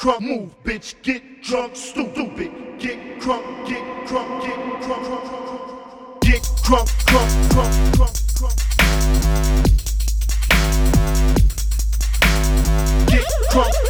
crunk, move, bitch, get drunk, stupid. Get crunk, get crunk, get crunk, crunk, crunk, crunk. Get crunk, crunk, crunk, crunk, crunk. Get crunk.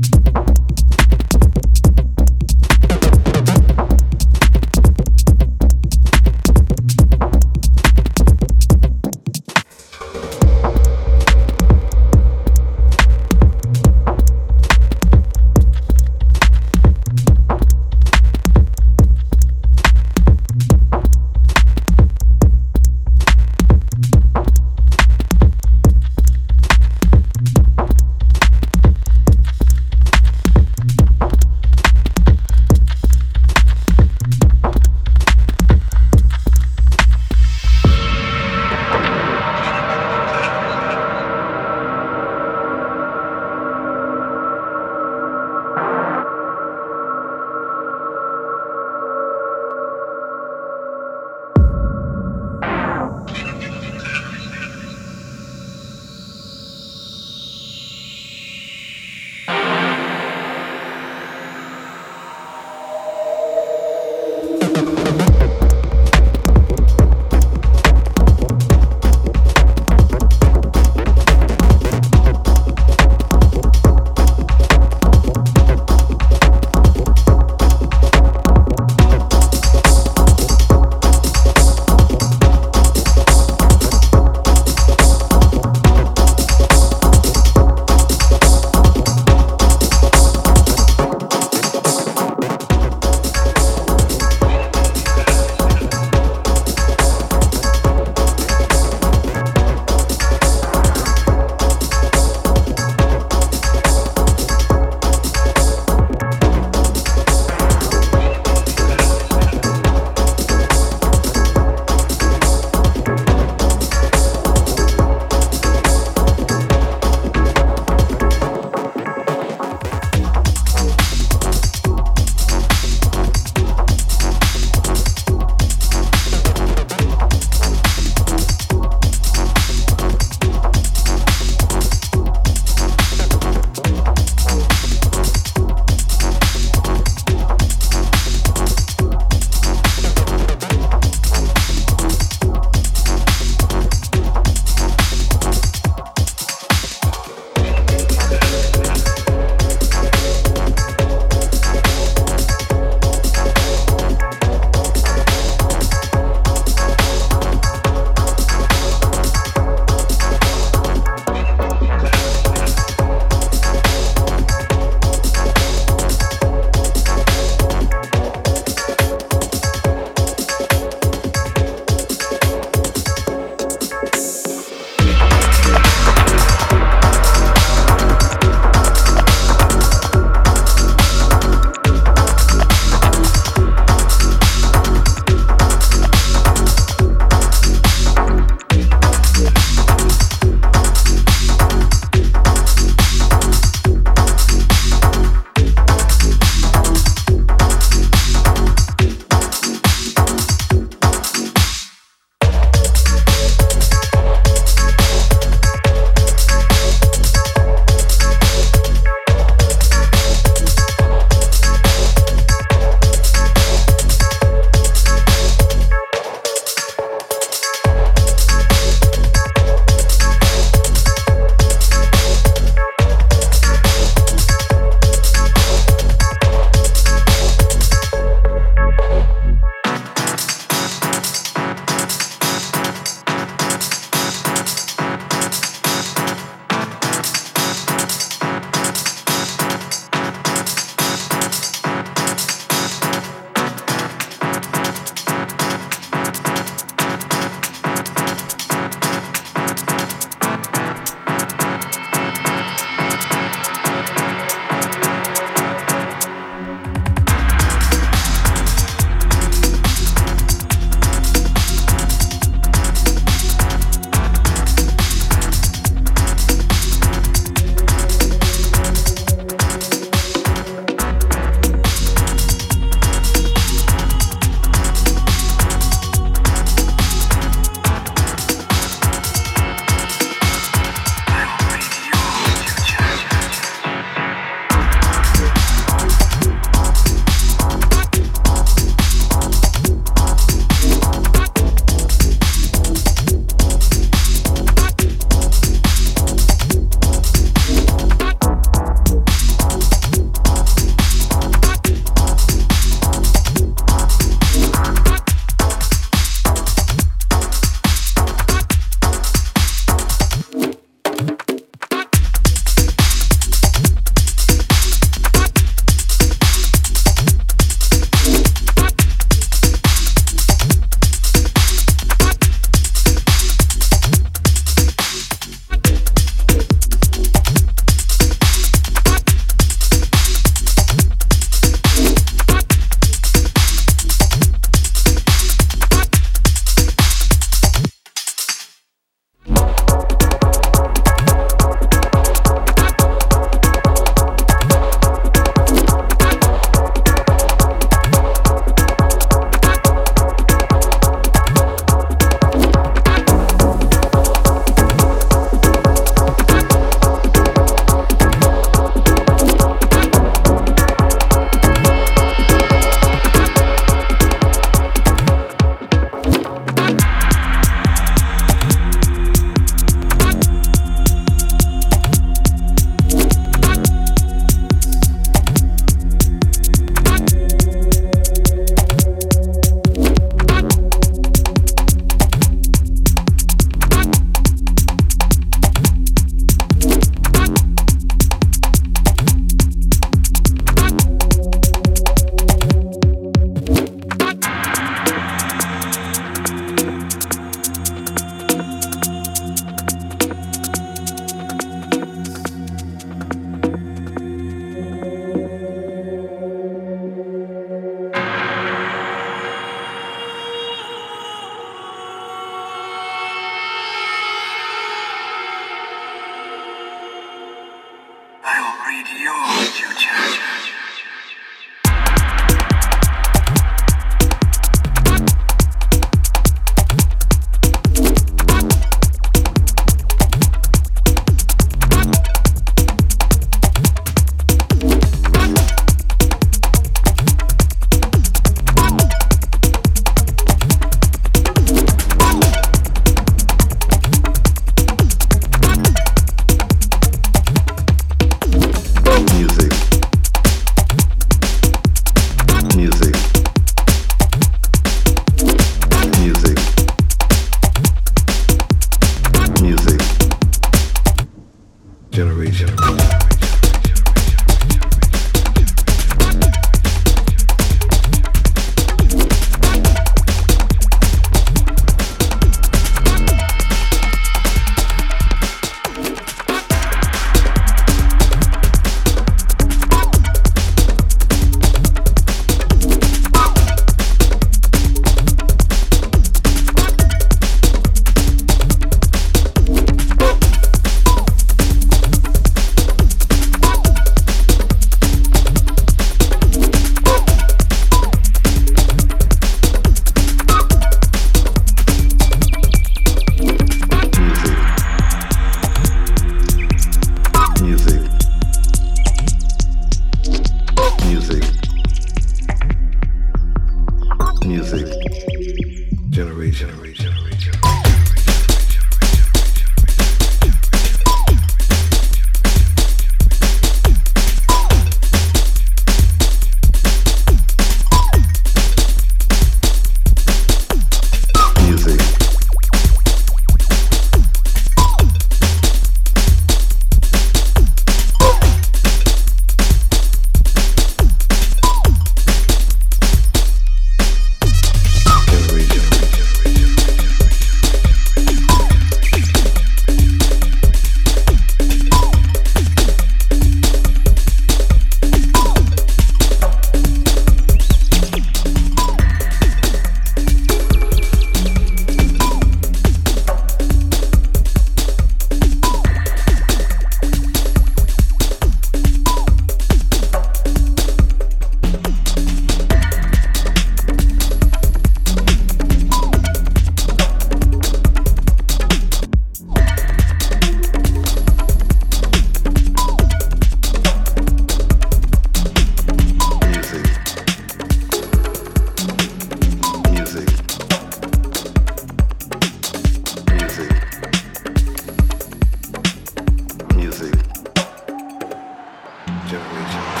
Reason.